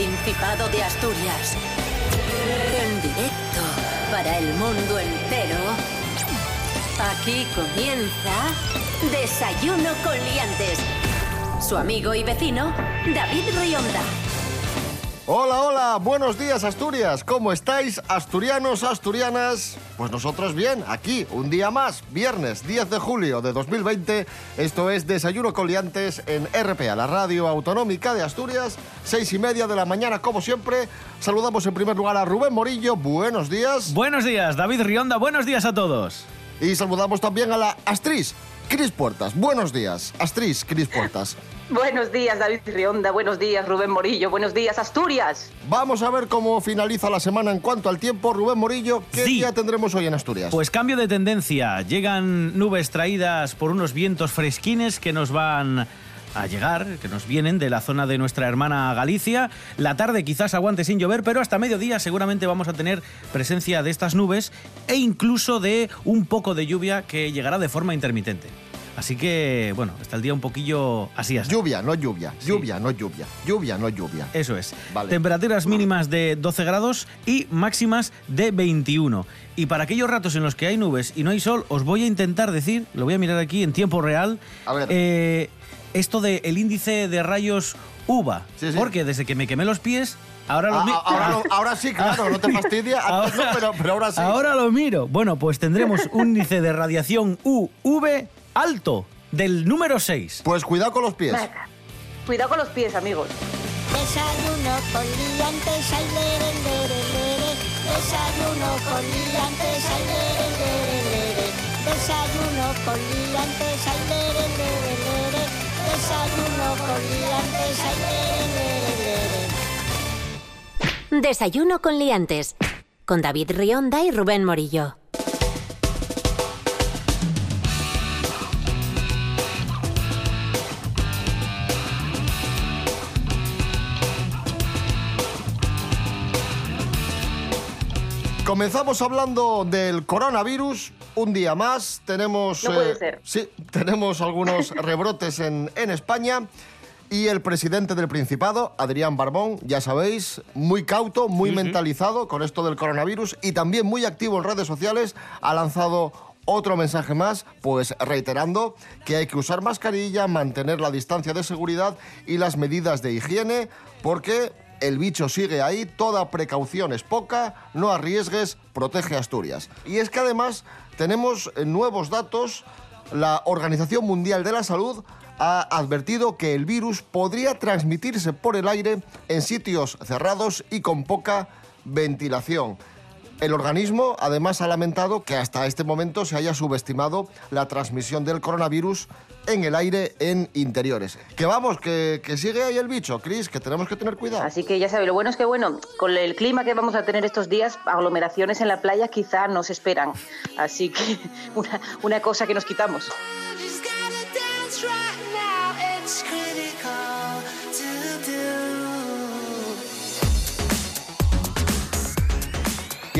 Principado de Asturias. En directo para el mundo entero. Aquí comienza Desayuno con Liantes. Su amigo y vecino, David Rionda. Hola, hola, buenos días Asturias. ¿Cómo estáis, asturianos, asturianas? Pues nosotros bien, aquí, un día más, viernes 10 de julio de 2020. Esto es Desayuno Coliantes en RPA, la radio autonómica de Asturias, seis y media de la mañana, como siempre. Saludamos en primer lugar a Rubén Morillo. Buenos días. Buenos días, David Rionda. Buenos días a todos. Y saludamos también a la Astris, Cris Puertas. Buenos días, Astris, Cris Puertas. Buenos días, David Rionda. Buenos días, Rubén Morillo. Buenos días, Asturias. Vamos a ver cómo finaliza la semana en cuanto al tiempo. Rubén Morillo, ¿qué Sí. día tendremos hoy en Asturias? Pues cambio de tendencia. Llegan nubes traídas por unos vientos fresquines que nos van a llegar, que nos vienen de la zona de nuestra hermana Galicia. La tarde quizás aguante sin llover, pero hasta mediodía seguramente vamos a tener presencia de estas nubes e incluso de un poco de lluvia que llegará de forma intermitente. Así que, bueno, está el día un poquillo así así. Lluvia, no lluvia. Sí. Lluvia, no lluvia. Lluvia, no lluvia. Eso es. Vale. Temperaturas mínimas de 12 grados y máximas de 21. Y para aquellos ratos en los que hay nubes y no hay sol, os voy a intentar decir, lo voy a mirar aquí en tiempo real, A ver. eh, esto del el índice de rayos UVA. Sí, sí. Porque desde que me quemé los pies, ahora lo Ah, mi- ah, ahora, ahora sí, claro, no te fastidia. No, pero, pero ahora sí. Ahora lo miro. Bueno, pues tendremos un índice de radiación UV alto del número 6. Pues cuidado con los pies. Venga. Cuidado con los pies, amigos. Desayuno con liantes, ay, lere, lere, lere. Desayuno con liantes, ay, lere, lere, lere. Desayuno con liantes, ay, lere, lere, lere. Desayuno con liantes, ay, lere, lere, lere. Desayuno con Liantes. Con David Rionda y Rubén Morillo. Comenzamos hablando del coronavirus. Un día más tenemos. No puede ser. Sí, tenemos algunos rebrotes en, en España. Y el presidente del Principado, Adrián Barbón, ya sabéis, muy cauto, muy mentalizado con esto del coronavirus y también muy activo en redes sociales, ha lanzado otro mensaje más, pues reiterando que hay que usar mascarilla, mantener la distancia de seguridad y las medidas de higiene, porque el bicho sigue ahí, toda precaución es poca, no arriesgues, protege Asturias. Y es que además tenemos eh, nuevos datos, la Organización Mundial de la Salud ha advertido que el virus podría transmitirse por el aire en sitios cerrados y con poca ventilación. El organismo además ha lamentado que hasta este momento se haya subestimado la transmisión del coronavirus en el aire en interiores. Que vamos, que, que sigue ahí el bicho, Cris, que tenemos que tener cuidado. Así que ya sabéis, lo bueno es que, bueno, con el clima que vamos a tener estos días, aglomeraciones en la playa quizá nos esperan. Así que una, una cosa que nos quitamos.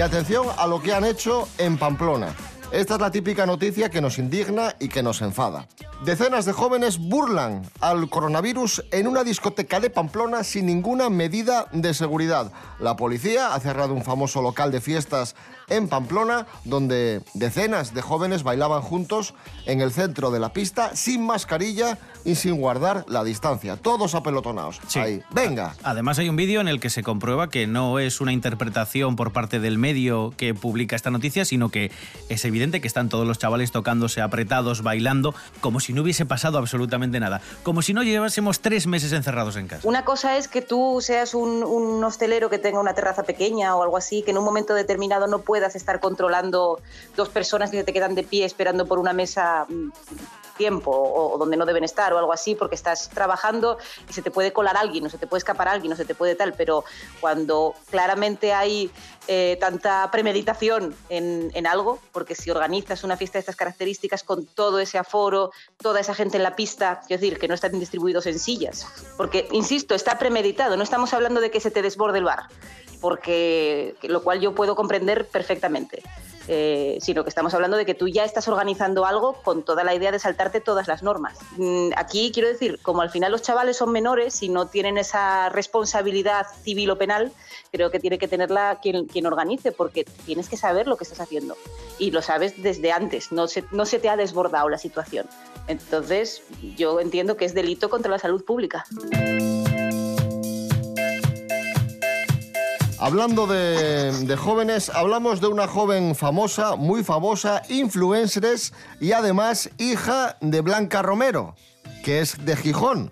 Y atención a lo que han hecho en Pamplona. Esta es la típica noticia que nos indigna y que nos enfada. Decenas de jóvenes burlan al coronavirus en una discoteca de Pamplona sin ninguna medida de seguridad. La policía ha cerrado un famoso local de fiestas en Pamplona donde decenas de jóvenes bailaban juntos en el centro de la pista sin mascarilla y sin guardar la distancia. Todos apelotonados. Sí. Ahí. Venga. Además hay un vídeo en el que se comprueba que no es una interpretación por parte del medio que publica esta noticia, sino que es evidente que están todos los chavales tocándose apretados, bailando, como si no hubiese pasado absolutamente nada, como si no llevásemos tres meses encerrados en casa. Una cosa es que tú seas un, un hostelero que tenga una terraza pequeña o algo así, que en un momento determinado no puedas estar controlando dos personas que te quedan de pie esperando por una mesa mm, tiempo o, o donde no deben estar o algo así porque estás trabajando y se te puede colar alguien o se te puede escapar alguien o se te puede tal, pero cuando claramente hay eh, tanta premeditación en, en algo, porque si organizas una fiesta de estas características con todo ese aforo, toda esa gente en la pista, quiero decir, que no están distribuidos en sillas, porque, insisto, está premeditado, no estamos hablando de que se te desborde el bar, porque lo cual yo puedo comprender perfectamente. Eh, sino que estamos hablando de que tú ya estás organizando algo con toda la idea de saltarte todas las normas. Mm, Aquí quiero decir, como al final los chavales son menores y no tienen esa responsabilidad civil o penal, creo que tiene que tenerla quien, quien organice, porque tienes que saber lo que estás haciendo. Y lo sabes desde antes, no se, no se te ha desbordado la situación. Entonces, yo entiendo que es delito contra la salud pública. Hablando de, de jóvenes, hablamos de una joven famosa, muy famosa, influencers y además hija de Blanca Romero, que es de Gijón.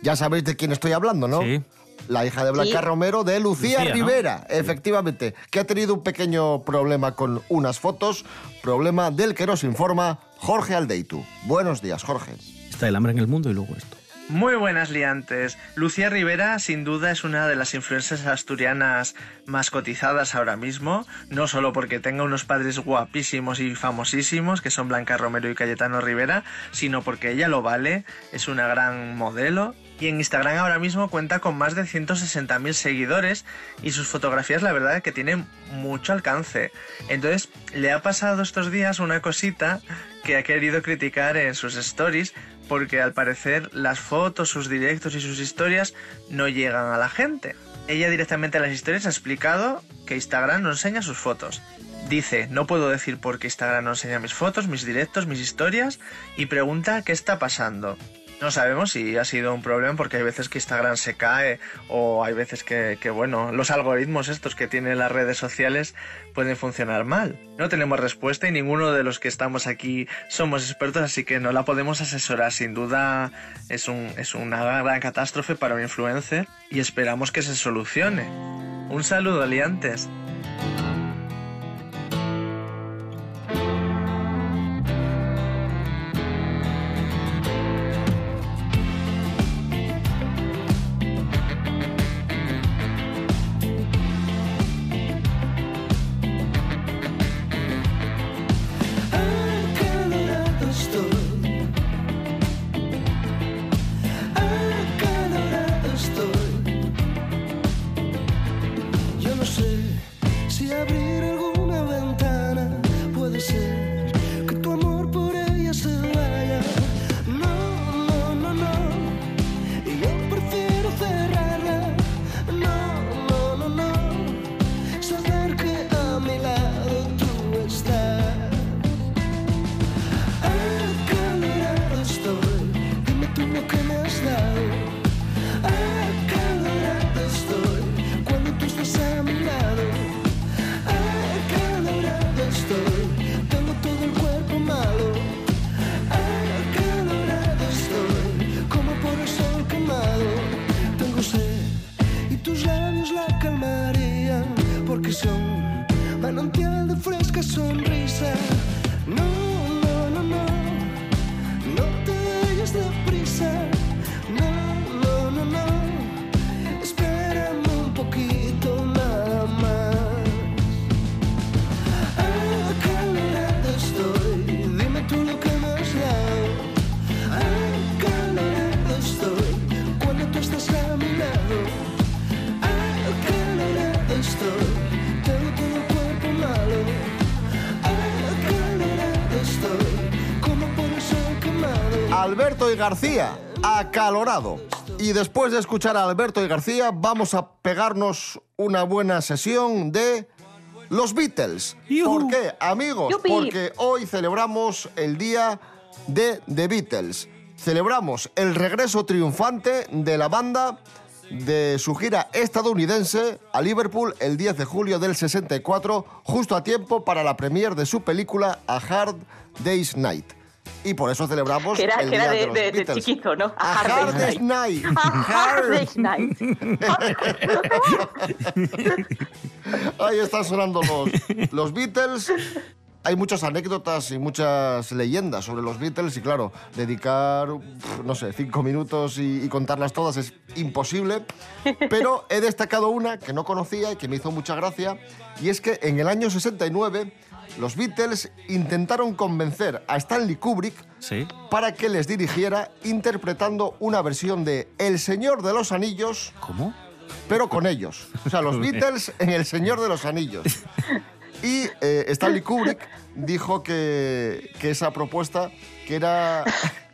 Ya sabéis de quién estoy hablando, ¿no? Sí. La hija de Blanca Sí. Romero, de Lucía, Lucía, ¿no? Rivera, efectivamente, que ha tenido un pequeño problema con unas fotos, problema del que nos informa Jorge Aldeitu. Buenos días, Jorge. Está el hambre en el mundo y luego esto. Muy buenas liantes. Lucía Rivera sin duda es una de las influencers asturianas más cotizadas ahora mismo, no solo porque tenga unos padres guapísimos y famosísimos, que son Blanca Romero y Cayetano Rivera, sino porque ella lo vale, es una gran modelo y en Instagram ahora mismo cuenta con más de 160.000 seguidores y sus fotografías la verdad es que tienen mucho alcance. Entonces le ha pasado estos días una cosita que ha querido criticar en sus stories porque al parecer las fotos, sus directos y sus historias no llegan a la gente. Ella directamente en las historias ha explicado que Instagram no enseña sus fotos. Dice, no puedo decir por qué Instagram no enseña mis fotos, mis directos, mis historias y pregunta qué está pasando. No sabemos si ha sido un problema porque hay veces que Instagram se cae o hay veces que, bueno, los algoritmos estos que tienen las redes sociales pueden funcionar mal. No tenemos respuesta y ninguno de los que estamos aquí somos expertos, así que no la podemos asesorar. Sin duda es, un, es una gran catástrofe para un influencer y esperamos que se solucione. Un saludo, aliantes. García, acalorado. Y después de escuchar a Alberto y García, vamos a pegarnos una buena sesión de los Beatles. ¿Por qué, amigos? Porque hoy celebramos el día de The Beatles. Celebramos el regreso triunfante de la banda de su gira estadounidense a Liverpool el 10 de julio del 64, justo a tiempo para la premier de su película A Hard Day's Night. Y por eso celebramos Que era, el que era día de, chiquito, ¿no? A Hard Day's Night. A Hard Day's Night. Ahí están sonando los, los Beatles. Hay muchas anécdotas y muchas leyendas sobre los Beatles y claro, dedicar, no sé, cinco minutos y, y contarlas todas es imposible. Pero he destacado una que no conocía y que me hizo mucha gracia y es que en el año 69 los Beatles intentaron convencer a Stanley Kubrick Sí. para que les dirigiera interpretando una versión de El Señor de los Anillos ¿Cómo? pero con ellos. O sea, los Beatles en El Señor de los Anillos. Y eh, Stanley Kubrick dijo que, que esa propuesta que era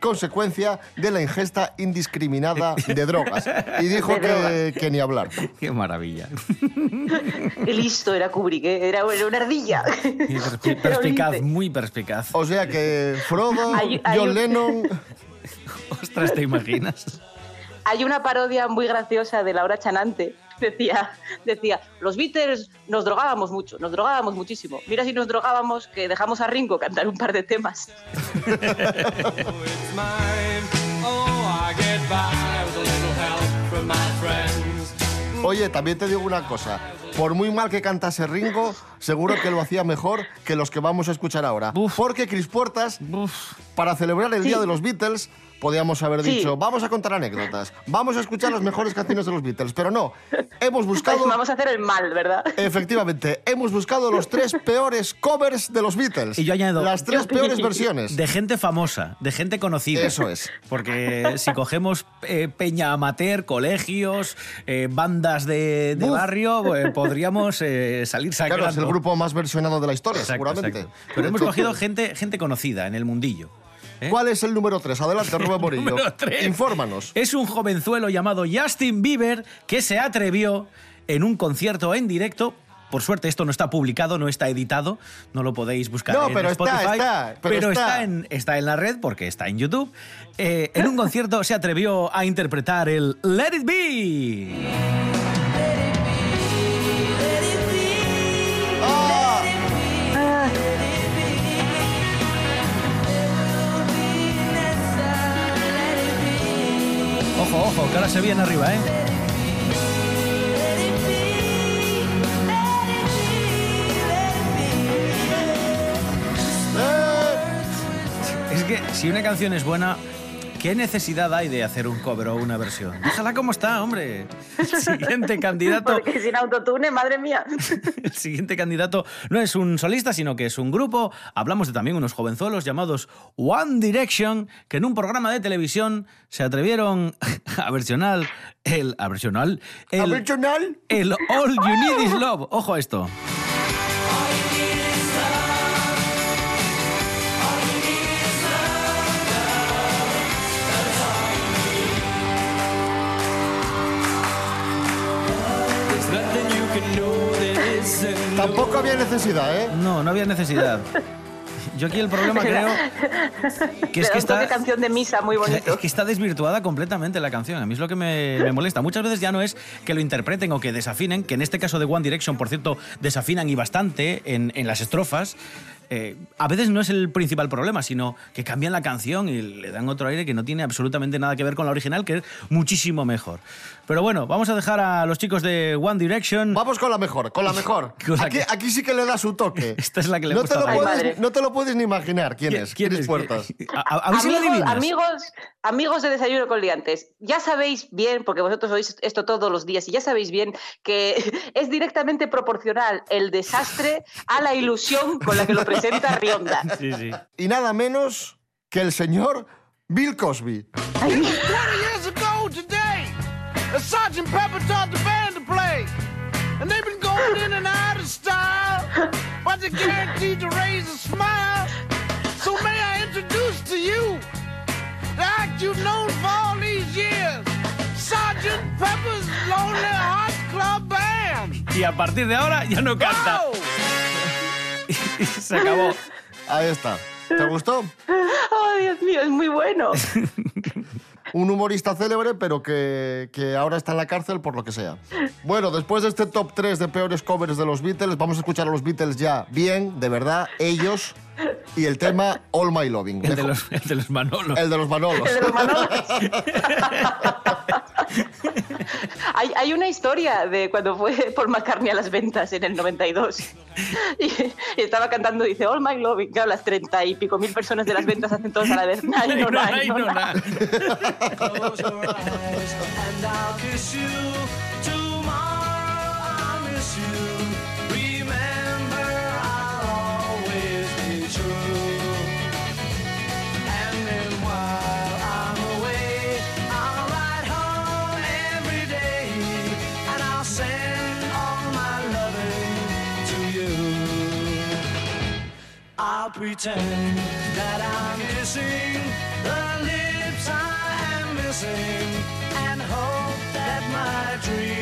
consecuencia de la ingesta indiscriminada de drogas. Y dijo que, que ni hablar. Qué maravilla. Qué listo era Kubrick, ¿eh? era, era una ardilla. Y Perspicaz, muy perspicaz. O sea que Frodo, Hay- hay John un- Lennon... Ostras, ¿te imaginas? Hay una parodia muy graciosa de Laura Chanante. Decía, decía, los Beatles nos drogábamos mucho, nos drogábamos muchísimo. Mira si nos drogábamos que dejamos a Ringo cantar un par de temas. Oye, también te digo una cosa. Por muy mal que cantase Ringo, seguro que lo hacía mejor que los que vamos a escuchar ahora. Uf. Porque Chris Puertas, para celebrar el Sí. Día de los Beatles, podíamos haber Sí. dicho, vamos a contar anécdotas, vamos a escuchar las mejores canciones de los Beatles. Pero no, hemos buscado... Pues vamos a hacer el mal, ¿verdad? Efectivamente, hemos buscado los tres peores covers de los Beatles. Y yo añado- Las tres peores versiones. De gente famosa, de gente conocida. Eso es. Porque si cogemos eh, peña amateur, colegios, eh, bandas de, barrio, eh, podríamos eh, salir sacando. Claro, es el grupo más versionado de la historia, Exacto, seguramente. exacto. Pero hemos cogido gente, gente conocida en el mundillo. ¿Eh? ¿Cuál es el número tres? Adelante, Rubén Morillo. Infórmanos. Es un jovenzuelo llamado Justin Bieber que se atrevió en un concierto en directo. Por suerte esto no está publicado, no está editado, no lo podéis buscar No, en pero está, Spotify. está, pero está. está. en, está en la red porque está en YouTube. Eh, en un concierto se atrevió a interpretar el Let It Be. Ojo, ojo, que ahora se viene arriba, ¿eh? Es que si una canción es buena, ¿qué necesidad hay de hacer un cover o una versión? Déjala como está, hombre. Siguiente candidato. Porque sin autotune, madre mía. El siguiente candidato no es un solista, sino que es un grupo. Hablamos de también unos jovenzuelos llamados One Direction, que en un programa de televisión se atrevieron a versionar el. A versionar el. ¿Original? El All You Need Is Love. Ojo a esto. Tampoco había necesidad, ¿eh? No, no había necesidad. Yo aquí el problema creo que es que está... canción de misa muy bonito. Es que está desvirtuada completamente la canción. A mí es lo que me, me molesta. Muchas veces ya no es que lo interpreten o que desafinen, que en este caso de One Direction, por cierto, desafinan y bastante en, en las estrofas. Eh, a veces no es el principal problema, sino que cambian la canción y le dan otro aire que no tiene absolutamente nada que ver con la original, que es muchísimo mejor. Pero bueno, vamos a dejar a los chicos de One Direction. Vamos con la mejor, con la mejor. Con la Aquí, que- aquí sí que le da su toque. Esta es la que le no gusta te, lo puedes, madre. no te lo puedes ni imaginar quién es. ¿Quién es? Puertas. A, a- a ver si amigos, amigos, amigos de Desayuno con Liantes, ya sabéis bien, porque vosotros oís esto todos los días, y ya sabéis bien que es directamente proporcional el desastre a la ilusión con la que lo presenta Rionda. Sí, sí. Y nada menos que el señor Bill Cosby. 20 years ago today, a Sergeant Pepper taught the band to play. And they've been going in and out of style, but they're guaranteed to raise a smile. So may I introduce to you the act you've known for all these years, Sergeant Pepper's Lonely Hearts Club Band. Y a partir de ahora ya no canta. Y se acabó. Ahí está. ¿Te gustó? ¡Oh, Dios mío, es muy bueno! Un humorista célebre, pero que, que ahora está en la cárcel por lo que sea. Bueno, después de este top 3 de peores covers de los Beatles, vamos a escuchar a los Beatles ya bien, de verdad, ellos, y el tema All My Loving. El de los, el de los Manolos. el de los Manolos. El de los Manolos. hay, hay una historia de cuando fue Paul McCartney a las ventas en el 92. Y, y estaba cantando, dice, All My Loving. Claro, las treinta y pico mil personas de las ventas hacen todos a la vez. No, no, no. pretend that I'm missing the lips I am missing and hope that my dreams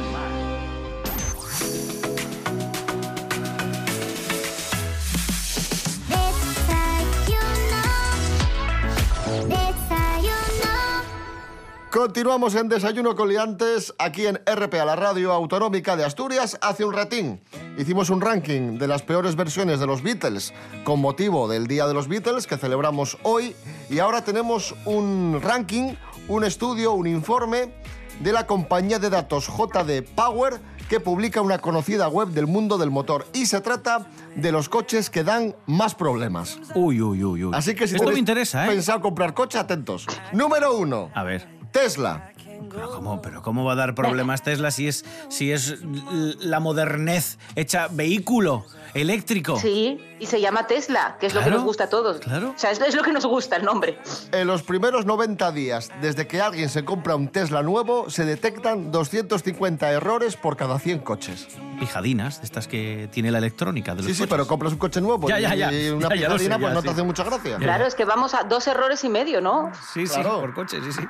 Continuamos en Desayuno con Liantes, aquí en RPA, la radio autonómica de Asturias. Hace un ratín hicimos un ranking de las peores versiones de los Beatles con motivo del Día de los Beatles que celebramos hoy. Y ahora tenemos un ranking, un estudio, un informe de la compañía de datos JD Power que publica una conocida web del mundo del motor. Y se trata de los coches que dan más problemas. Uy, uy, uy, uy. Así que si Esto me interesa, ¿eh? pensado comprar coche, atentos. Número uno, A ver. Tesla. Pero ¿cómo, pero ¿cómo va a dar problemas Tesla si es, si es la modernez hecha vehículo eléctrico? Sí, y se llama Tesla, que es lo que nos gusta a todos. claro. O sea, es, es lo que nos gusta el nombre. En los primeros 90 días, desde que alguien se compra un Tesla nuevo, se detectan 250 errores por cada 100 coches. Pijadinas, de estas que tiene la electrónica de los Sí, sí, coches. pero compras un coche nuevo Ya, ya, ya. y una Ya, ya lo sé, pijadina ya, pues no sí. te hace mucha gracia. Claro, es que vamos a dos errores y medio, ¿no? Sí, sí, por coches, sí, sí.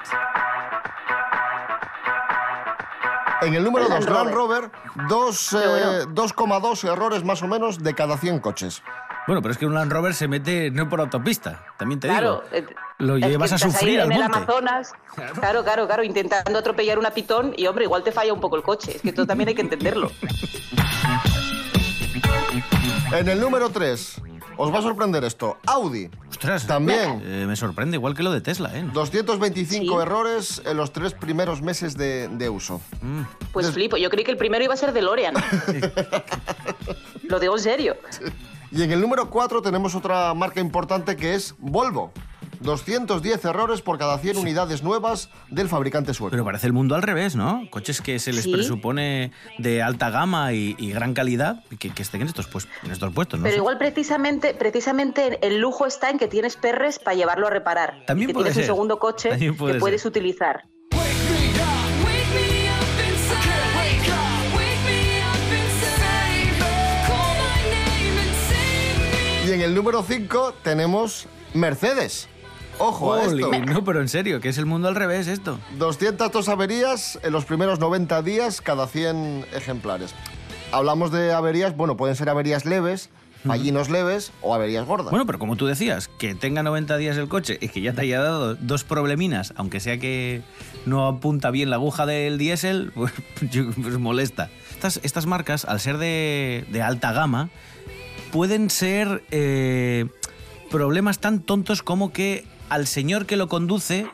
En el número El 2, Land Rover, dos, eh, bueno. 2,2 errores más o menos de cada 100 coches. Bueno, pero es que un Land Rover se mete no por autopista, también te Claro. digo. eh, Lo es que llevas a sufrir al en el. Amazonas. Claro, claro, claro, intentando atropellar una pitón y, hombre, igual te falla un poco el coche. Es que esto también hay que entenderlo. En el número 3, os va a sorprender esto, Audi, Ostras, También. eh, me sorprende, igual que lo de Tesla, ¿eh? 225 Sí. errores en los tres primeros meses de, de uso. Pues Des- flipo, yo creí que el primero iba a ser DeLorean. Lo digo en serio. Y en el número 4 tenemos otra marca importante que es Volvo. 210 errores por cada 100 unidades nuevas del fabricante sueco. Pero parece el mundo al revés, ¿no? Coches que se les Sí. presupone de alta gama y, y gran calidad, que, que estén en estos, pues, en estos puestos, ¿no? Pero igual precisamente, precisamente el lujo está en que tienes perres para llevarlo a reparar. También que puede tienes ser. un segundo coche que ser. puedes utilizar. Y en el número 5 tenemos Mercedes. Ojo a esto. no, pero en serio, que es el mundo al revés esto. 202 averías en los primeros 90 días cada 100 ejemplares. Hablamos de averías, bueno, pueden ser averías leves, fallinos leves o averías gordas. Bueno, pero como tú decías, que tenga 90 días el coche y que ya te haya dado dos probleminas, aunque sea que no apunta bien la aguja del diésel, pues, pues molesta. Estas, estas marcas, al ser de, de alta gama, pueden ser eh, problemas tan tontos como que al señor que lo conduce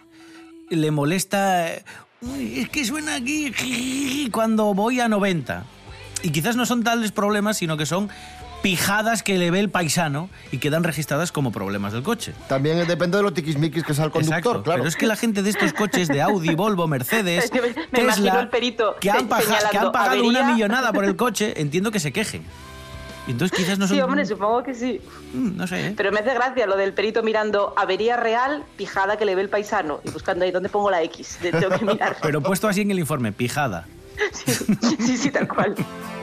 le molesta... "Uy, es que suena aquí cuando voy a 90. Y quizás no son tales problemas, sino que son pijadas que le ve el paisano y quedan registradas como problemas del coche. También depende de lo tiquismiquis que sea el conductor, Exacto, claro. Pero es que la gente de estos coches de Audi, Volvo, Mercedes, me- Tesla, el perito que han, paja- que han pagado una millonada por el coche, entiendo que se quejen. Y entonces quizás no son... Sí, hombre, supongo que sí. Mm, No sé, ¿eh? Pero me hace gracia lo del perito mirando avería real, pijada que le ve el paisano y buscando ahí dónde pongo la X. Tengo que mirar. Pero puesto así en el informe, pijada. Sí, sí, tal cual.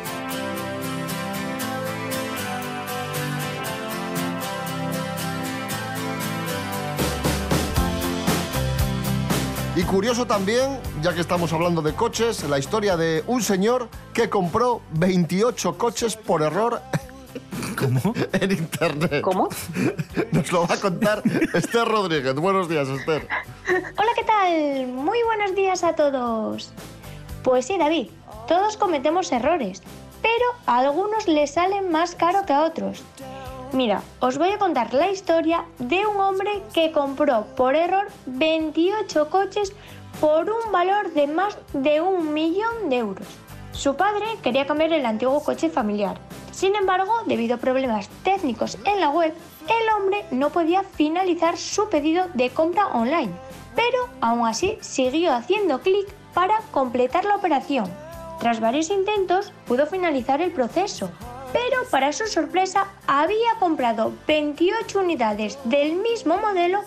Y curioso también, ya que estamos hablando de coches, la historia de un señor que compró 28 coches por error ¿Cómo? en internet. ¿Cómo? Nos lo va a contar Esther Rodríguez. Buenos días, Esther. Hola, ¿qué tal? Muy buenos días a todos. Pues sí, David, todos cometemos errores, pero a algunos les salen más caro que a otros. Mira, os voy a contar la historia de un hombre que compró por error 28 coches por un valor de más de un millón de euros. Su padre quería cambiar el antiguo coche familiar. Sin embargo, debido a problemas técnicos en la web, el hombre no podía finalizar su pedido de compra online. Pero aún así siguió haciendo clic para completar la operación. Tras varios intentos, pudo finalizar el proceso. Pero para su sorpresa, había comprado 28 unidades del mismo modelo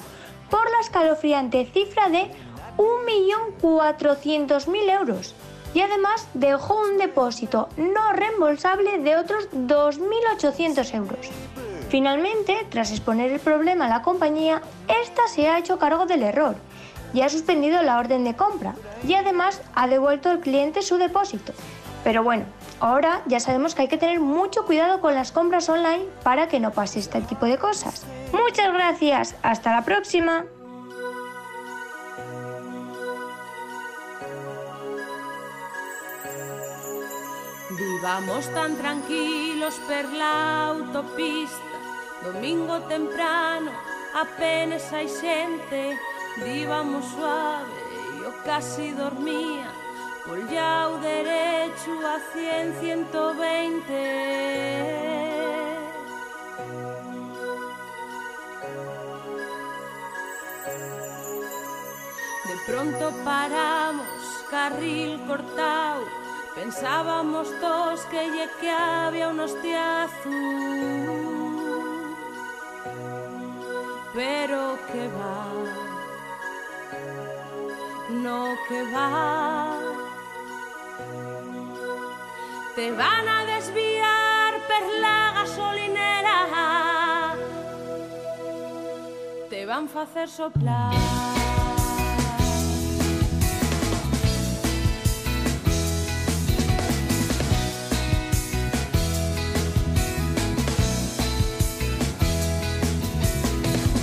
por la escalofriante cifra de 1.400.000 euros y además dejó un depósito no reembolsable de otros 2.800 euros. Finalmente, tras exponer el problema a la compañía, esta se ha hecho cargo del error y ha suspendido la orden de compra y además ha devuelto al cliente su depósito. Pero bueno, ahora ya sabemos que hay que tener mucho cuidado con las compras online para que no pase este tipo de cosas. Muchas gracias, hasta la próxima. Vivamos tan tranquilos per la autopista Domingo temprano apenas hai xente Vivamos suave, yo casi dormía Pollao derecho a 100, 120 De pronto paramos, carril cortado. Pensábamos todos que lle que había un hostiazo. Pero que va No que va Te van a desviar per la gasolinera. Te van facer soplar.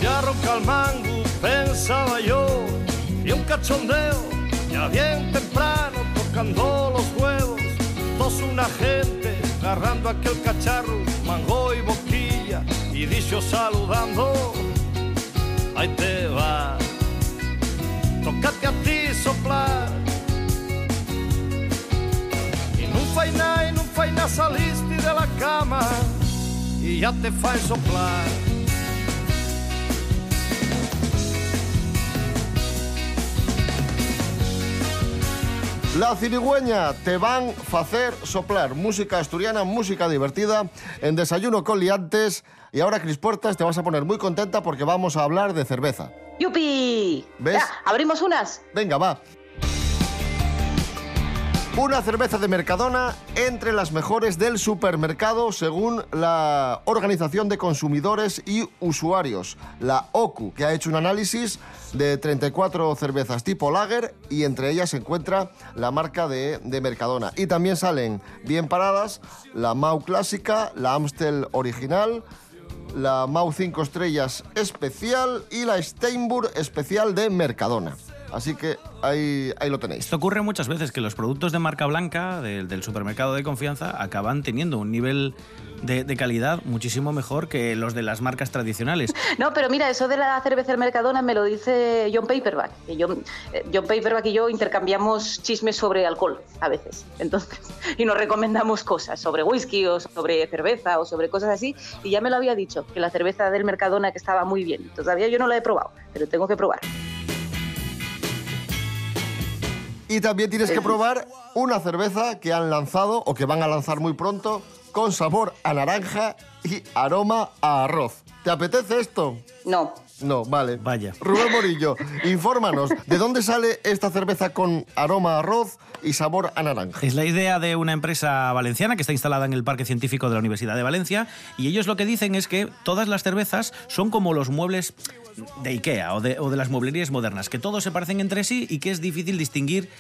Ya ronca el mango, pensaba yo, y un cachondeo, ya bien temprano, tocando los dos una gente, agarrando aquel cacharro, mango y boquilla, y dicho saludando, ahí te va, tócate a ti soplar. Y no fai nada, y no fai nada, saliste de la cama, y ya te fai soplar. La cirigüeña te van facer soplar. Música asturiana, música divertida, en Desayuno con Liantes. Y ahora, Cris Puertas, te vas a poner muy contenta porque vamos a hablar de cerveza. ¡Yupi! ¿Ves? Ya, ¿Abrimos unas? Venga, va. Una cerveza de Mercadona entre las mejores del supermercado según la Organización de Consumidores y Usuarios, la OCU, que ha hecho un análisis de 34 cervezas tipo lager y entre ellas se encuentra la marca de, de Mercadona. Y también salen bien paradas la Mau clásica, la Amstel original, la Mau 5 estrellas especial y la Steinburg especial de Mercadona. Así que ahí, ahí lo tenéis. Esto ocurre muchas veces que los productos de marca blanca del, del supermercado de confianza acaban teniendo un nivel de, de calidad muchísimo mejor que los de las marcas tradicionales. No, pero mira, eso de la cerveza del Mercadona me lo dice John Paperback. yo- eh, John Paperback y yo intercambiamos chismes sobre alcohol a veces. Entonces, y nos recomendamos cosas sobre whisky o sobre cerveza o sobre cosas así. Y ya me lo había dicho, que la cerveza del Mercadona que estaba muy bien. Todavía yo no la he probado, pero tengo que probar. Y también tienes que probar una cerveza que han lanzado o que van a lanzar muy pronto con sabor a naranja y aroma a arroz. ¿Te apetece esto? No. No, vale. Vaya. Rubén Morillo, infórmanos, ¿de dónde sale esta cerveza con aroma a arroz y sabor a naranja? Es la idea de una empresa valenciana que está instalada en el Parque Científico de la Universidad de Valencia y ellos lo que dicen es que todas las cervezas son como los muebles de Ikea o de, o de las mueblerías modernas, que todos se parecen entre sí y que es difícil distinguir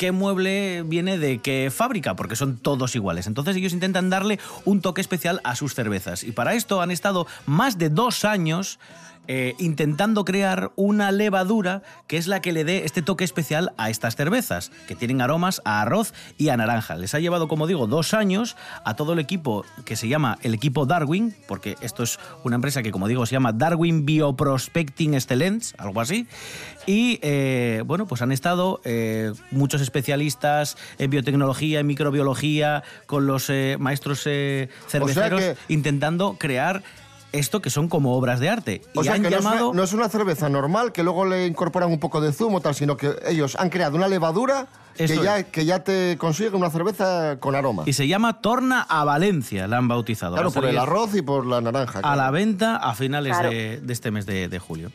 qué mueble viene de qué fábrica, porque son todos iguales. Entonces ellos intentan darle un toque especial a sus cervezas. Y para esto han estado más de dos años eh, intentando crear una levadura que es la que le dé este toque especial a estas cervezas, que tienen aromas a arroz y a naranja. Les ha llevado, como digo, dos años a todo el equipo que se llama el equipo Darwin, porque esto es una empresa que, como digo, se llama Darwin Bioprospecting Excellence, algo así. Y eh, bueno, pues han estado eh, muchos especialistas en biotecnología, en microbiología, con los maestros cerveceros, que- intentando crear esto que son como obras de arte. O y sea han que no, es una, no es una cerveza normal que luego le incorporan un poco de zumo tal, sino que ellos han creado una levadura que ya, que ya te consigue una cerveza con aroma. Y se llama Torna a Valencia, la han bautizado. Claro, por el arroz y por la naranja. A la venta a finales Claro. de, de este mes de, de julio.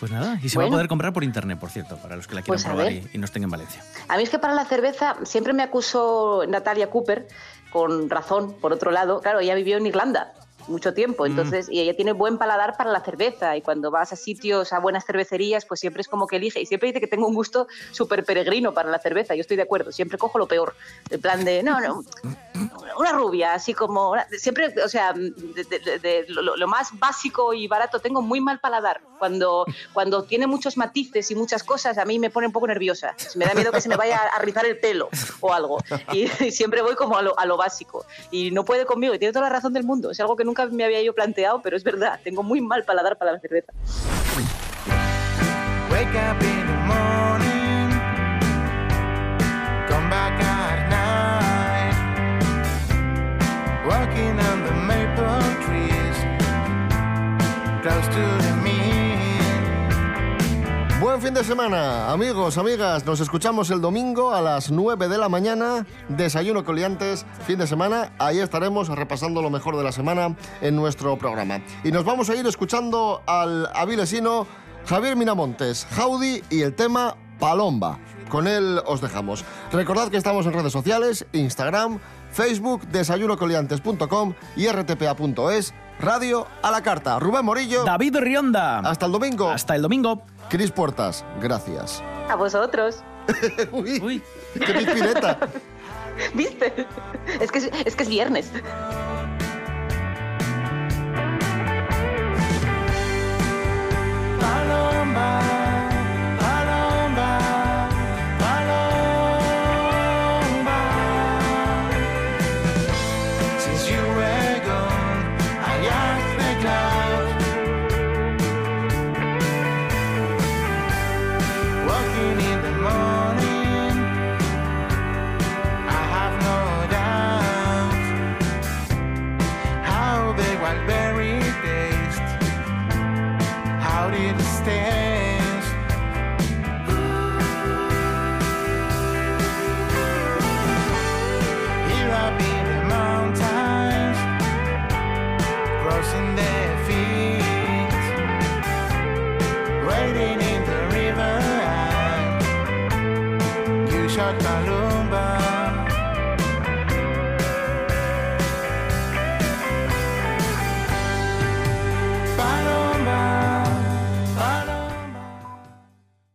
Pues nada, y se Bueno. va a poder comprar por internet, por cierto, para los que la quieran Pues probar y, y no estén en Valencia. A mí es que para la cerveza siempre me acusó Natalia Cooper, con razón, por otro lado. Claro, ella vivió en Irlanda mucho Mm. tiempo, entonces, y ella tiene buen paladar para la cerveza, y cuando vas a sitios, a buenas cervecerías, pues siempre es como que elige, y siempre dice que tengo un gusto súper peregrino para la cerveza, yo estoy de acuerdo, siempre cojo lo peor, en plan de, no, no, una rubia, así como, una- siempre, o sea, de, de- de lo, lo más básico y barato, tengo muy mal paladar. Cuando, cuando tiene muchos matices y muchas cosas, a mí me pone un poco nerviosa. Me da miedo que se me vaya a rizar el pelo o algo. Y, y siempre voy como a lo, a lo básico. Y no puede conmigo, y tiene toda la razón del mundo. Es algo que nunca me había yo planteado, pero es verdad, tengo muy mal paladar para la cerveza. Up in the Buen fin de semana, amigos, amigas. Nos escuchamos el domingo a las 9 de la mañana. Desayuno coliantes, fin de semana. Ahí estaremos repasando lo mejor de la semana en nuestro programa. Y nos vamos a ir escuchando al avilesino Javier Minamontes, Jaudi y el tema Palomba. Con él os dejamos. Recordad que estamos en redes sociales, Instagram, Facebook, desayunocoliantes.com y rtpa.es, radio a la carta. Rubén Morillo. David Rionda. Hasta el domingo. Hasta el domingo. Cris Puertas, gracias. A vosotros. Uy, qué pispireta. ¿Viste? Es que es, es que es viernes. Palomba,